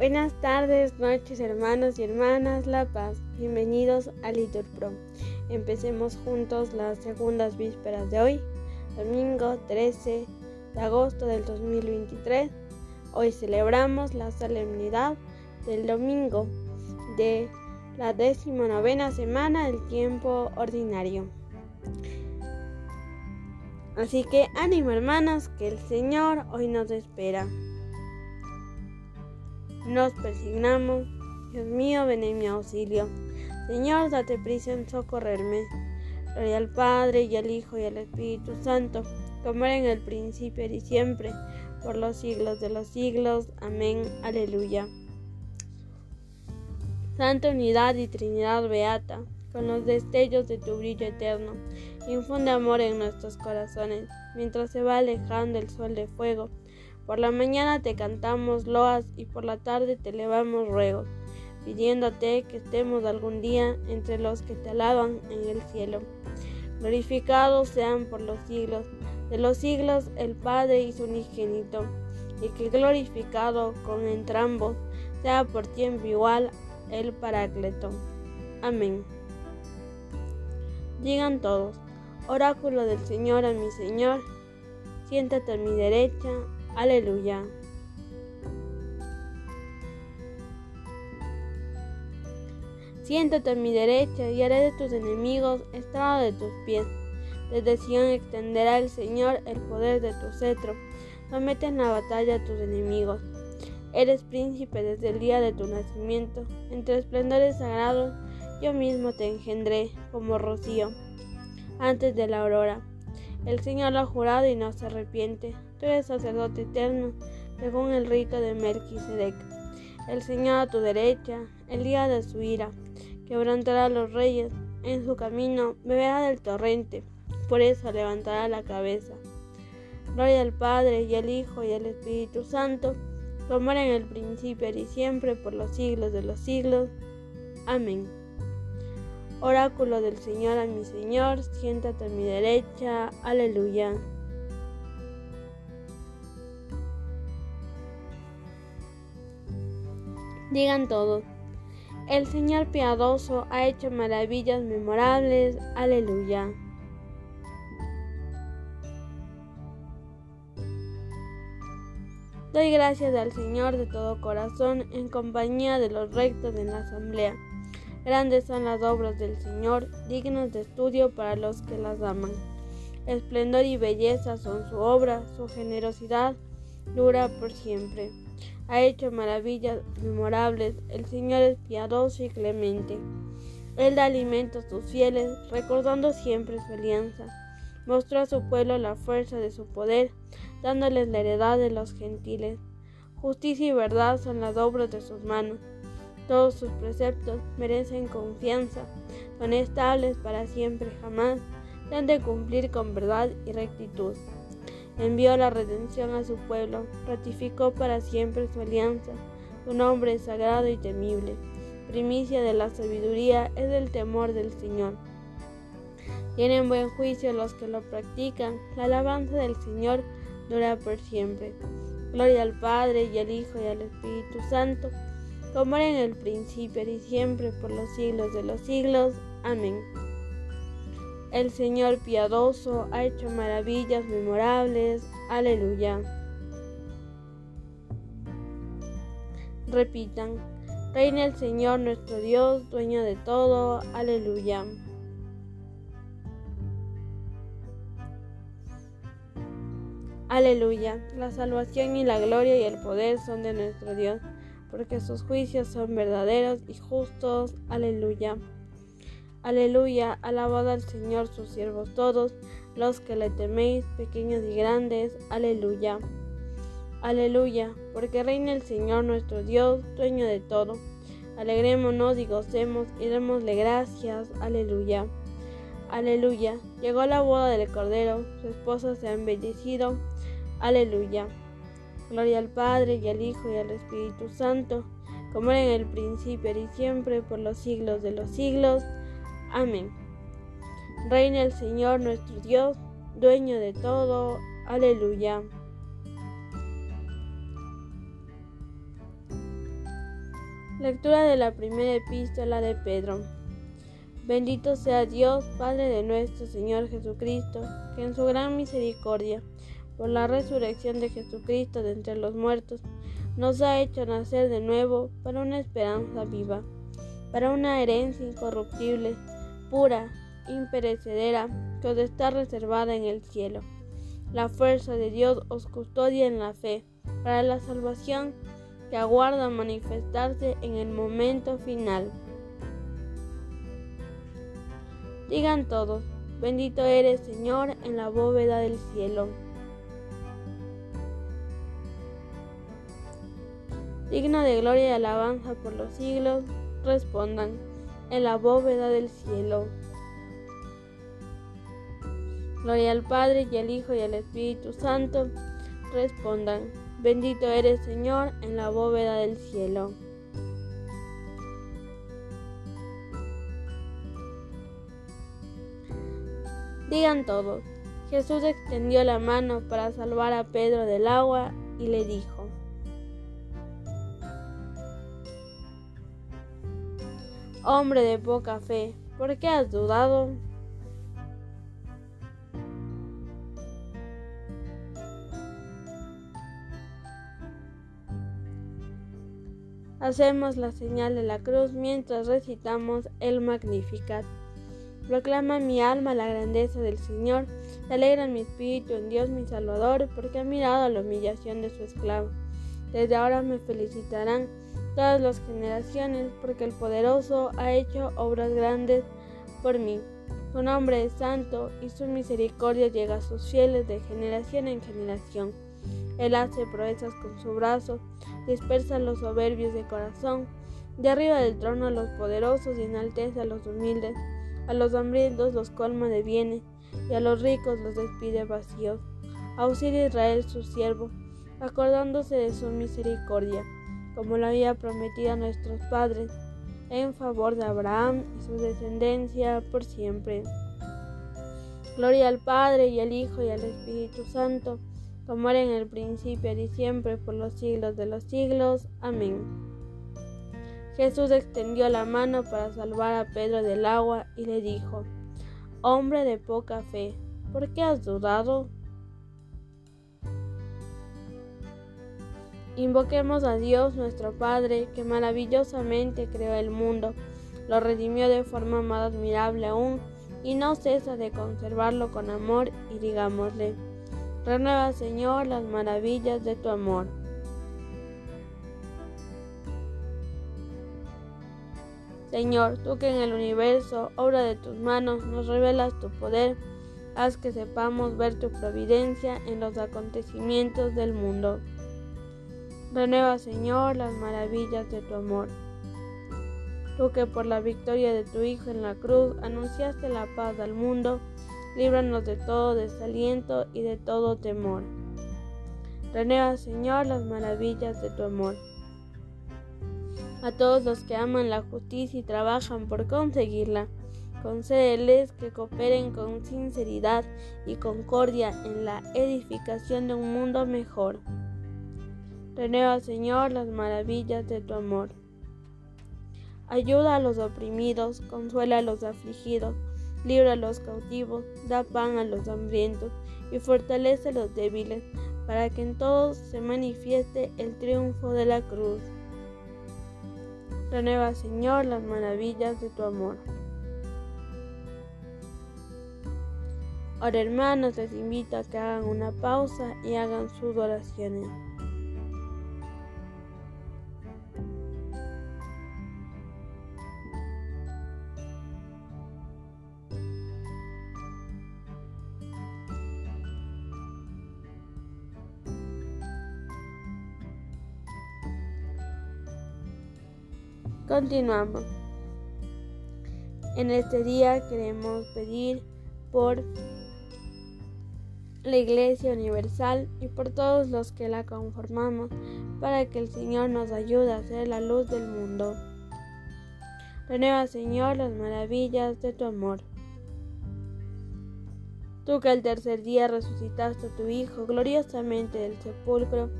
Buenas tardes, noches, hermanos y hermanas La Paz. Bienvenidos a Litur Pro. Empecemos juntos las segundas vísperas de hoy, domingo 13 de agosto del 2023. Hoy celebramos la solemnidad del domingo de la decimonovena semana del tiempo ordinario. Así que ánimo hermanos, que el Señor hoy nos espera. Nos persignamos. Dios mío, ven en mi auxilio. Señor, date prisa en socorrerme. Gloria al Padre y al Hijo y al Espíritu Santo, como era en el principio y siempre, por los siglos de los siglos. Amén. Aleluya. Santa unidad y Trinidad Beata, con los destellos de tu brillo eterno, infunde amor en nuestros corazones, mientras se va alejando el sol de fuego por la mañana te cantamos loas y por la tarde te elevamos ruegos, pidiéndote que estemos algún día entre los que te alaban en el cielo. Glorificados sean por los siglos de los siglos el Padre y su unigénito, y que glorificado con entrambos sea por tiempo igual el Parácleto. Amén. Digan todos, oráculo del Señor a mi Señor, siéntate a mi derecha Aleluya. Siéntate a mi derecha y haré de tus enemigos estrado de tus pies. Desde Sion extenderá el Señor el poder de tu cetro. Somete en la batalla a tus enemigos. Eres príncipe desde el día de tu nacimiento. Entre esplendores sagrados yo mismo te engendré como rocío antes de la aurora. El Señor lo ha jurado y no se arrepiente. Tú eres sacerdote eterno, según el rito de Melquisedec. El Señor a tu derecha, el día de su ira, quebrantará a los reyes. En su camino beberá del torrente, por eso levantará la cabeza. Gloria al Padre y al Hijo y al Espíritu Santo, como era en el principio y siempre, por los siglos de los siglos. Amén. Oráculo del Señor a mi Señor, siéntate a mi derecha. Aleluya. Digan todos, el Señor piadoso ha hecho maravillas memorables. Aleluya. Doy gracias al Señor de todo corazón en compañía de los rectos en la asamblea Grandes son las obras del Señor, dignas de estudio para los que las aman. Esplendor y belleza son su obra, su generosidad dura por siempre. Ha hecho maravillas memorables, el Señor es piadoso y clemente. Él da alimento a sus fieles, recordando siempre su alianza. Mostró a su pueblo la fuerza de su poder, dándoles la heredad de los gentiles. Justicia y verdad son las obras de sus manos. Todos sus preceptos merecen confianza, son estables para siempre jamás, han de cumplir con verdad y rectitud. Envió la redención a su pueblo, ratificó para siempre su alianza, su nombre sagrado y temible. Primicia de la sabiduría es el temor del Señor. Tienen buen juicio los que lo practican, la alabanza del Señor dura por siempre. Gloria al Padre y al Hijo y al Espíritu Santo como era en el principio y siempre por los siglos de los siglos. Amén. El Señor piadoso ha hecho maravillas memorables. Aleluya. Repitan, Reina el Señor nuestro Dios, dueño de todo. Aleluya. Aleluya. La salvación y la gloria y el poder son de nuestro Dios porque sus juicios son verdaderos y justos. Aleluya. Aleluya, alabad al Señor sus siervos todos, los que le teméis, pequeños y grandes. Aleluya. Aleluya, porque reina el Señor nuestro Dios, dueño de todo. Alegrémonos y gocemos y démosle gracias. Aleluya. Aleluya. Llegó la boda del Cordero, su esposa se ha embellecido. Aleluya. Gloria al Padre y al Hijo y al Espíritu Santo, como era en el principio y siempre, por los siglos de los siglos. Amén. Reina el Señor nuestro Dios, dueño de todo. Aleluya. Lectura de la primera epístola de Pedro. Bendito sea Dios, Padre de nuestro Señor Jesucristo, que en su gran misericordia, por la resurrección de Jesucristo de entre los muertos, nos ha hecho nacer de nuevo para una esperanza viva, para una herencia incorruptible, pura, imperecedera, que os está reservada en el cielo. La fuerza de Dios os custodia en la fe, para la salvación que aguarda manifestarse en el momento final. Digan todos, bendito eres Señor en la bóveda del cielo. Digno de gloria y alabanza por los siglos, respondan, en la bóveda del cielo. Gloria al Padre y al Hijo y al Espíritu Santo, respondan, Bendito eres, Señor, en la bóveda del cielo. Digan todos, Jesús extendió la mano para salvar a Pedro del agua y le dijo, Hombre de poca fe, ¿por qué has dudado? Hacemos la señal de la cruz mientras recitamos el Magnificat. Proclama mi alma la grandeza del Señor, se alegra mi espíritu en Dios mi Salvador, porque ha mirado la humillación de su esclavo. Desde ahora me felicitarán todas las generaciones, porque el poderoso ha hecho obras grandes por mí. Su nombre es santo y su misericordia llega a sus fieles de generación en generación. Él hace proezas con su brazo, dispersa los soberbios de corazón, de arriba del trono a los poderosos y enaltece a los humildes, a los hambrientos los colma de bienes, y a los ricos los despide vacíos. Auxilia Israel su siervo, acordándose de su misericordia, como lo había prometido a nuestros padres, en favor de Abraham y su descendencia por siempre. Gloria al Padre y al Hijo y al Espíritu Santo, como era en el principio y siempre por los siglos de los siglos. Amén. Jesús extendió la mano para salvar a Pedro del agua y le dijo, Hombre de poca fe, ¿por qué has dudado? Invoquemos a Dios nuestro Padre, que maravillosamente creó el mundo, lo redimió de forma más admirable aún, y no cesa de conservarlo con amor, y digámosle, Renueva, Señor, las maravillas de tu amor. Señor, tú que en el universo, obra de tus manos, nos revelas tu poder, haz que sepamos ver tu providencia en los acontecimientos del mundo. Renueva, Señor, las maravillas de tu amor. Tú que por la victoria de tu Hijo en la cruz anunciaste la paz al mundo, líbranos de todo desaliento y de todo temor. Renueva, Señor, las maravillas de tu amor. A todos los que aman la justicia y trabajan por conseguirla, concédeles que cooperen con sinceridad y concordia en la edificación de un mundo mejor. Renueva, Señor, las maravillas de tu amor. Ayuda a los oprimidos, consuela a los afligidos libra a los cautivos, da pan a los hambrientos y fortalece a los débiles, para que en todos se manifieste el triunfo de la cruz. Renueva, Señor, las maravillas de tu amor. Ahora, hermanos, les invito a que hagan una pausa y hagan sus oraciones. Continuamos. En este día queremos pedir por la Iglesia Universal y por todos los que la conformamos, para que el Señor nos ayude a ser la luz del mundo. Renueva, Señor, las maravillas de tu amor. Tú que el tercer día resucitaste a tu Hijo gloriosamente del sepulcro,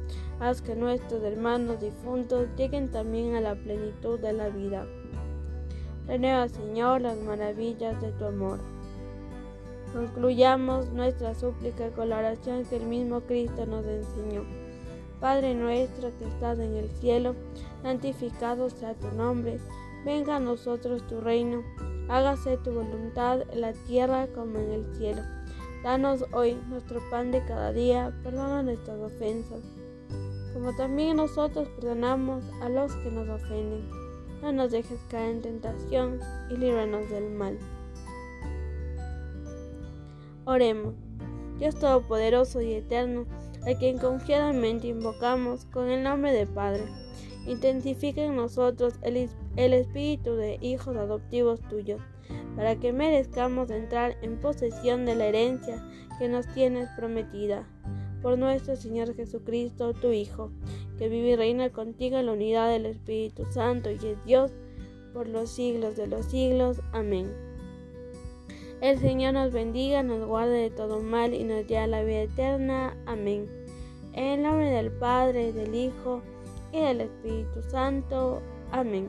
haz que nuestros hermanos difuntos lleguen también a la plenitud de la vida. Renueva, Señor, las maravillas de tu amor. Concluyamos nuestra súplica con la oración que el mismo Cristo nos enseñó. Padre nuestro que estás en el cielo, santificado sea tu nombre, venga a nosotros tu reino, hágase tu voluntad en la tierra como en el cielo. Danos hoy nuestro pan de cada día, perdona nuestras ofensas, como también nosotros perdonamos a los que nos ofenden. No nos dejes caer en tentación y líbranos del mal. Oremos, Dios Todopoderoso y Eterno, a quien confiadamente invocamos con el nombre de Padre, intensifica en nosotros el, el espíritu de hijos adoptivos tuyos para que merezcamos entrar en posesión de la herencia que nos tienes prometida. Por nuestro Señor Jesucristo, tu Hijo, que vive y reina contigo en la unidad del Espíritu Santo y es Dios por los siglos de los siglos. Amén. El Señor nos bendiga, nos guarde de todo mal y nos dé la vida eterna. Amén. En el nombre del Padre, del Hijo y del Espíritu Santo. Amén.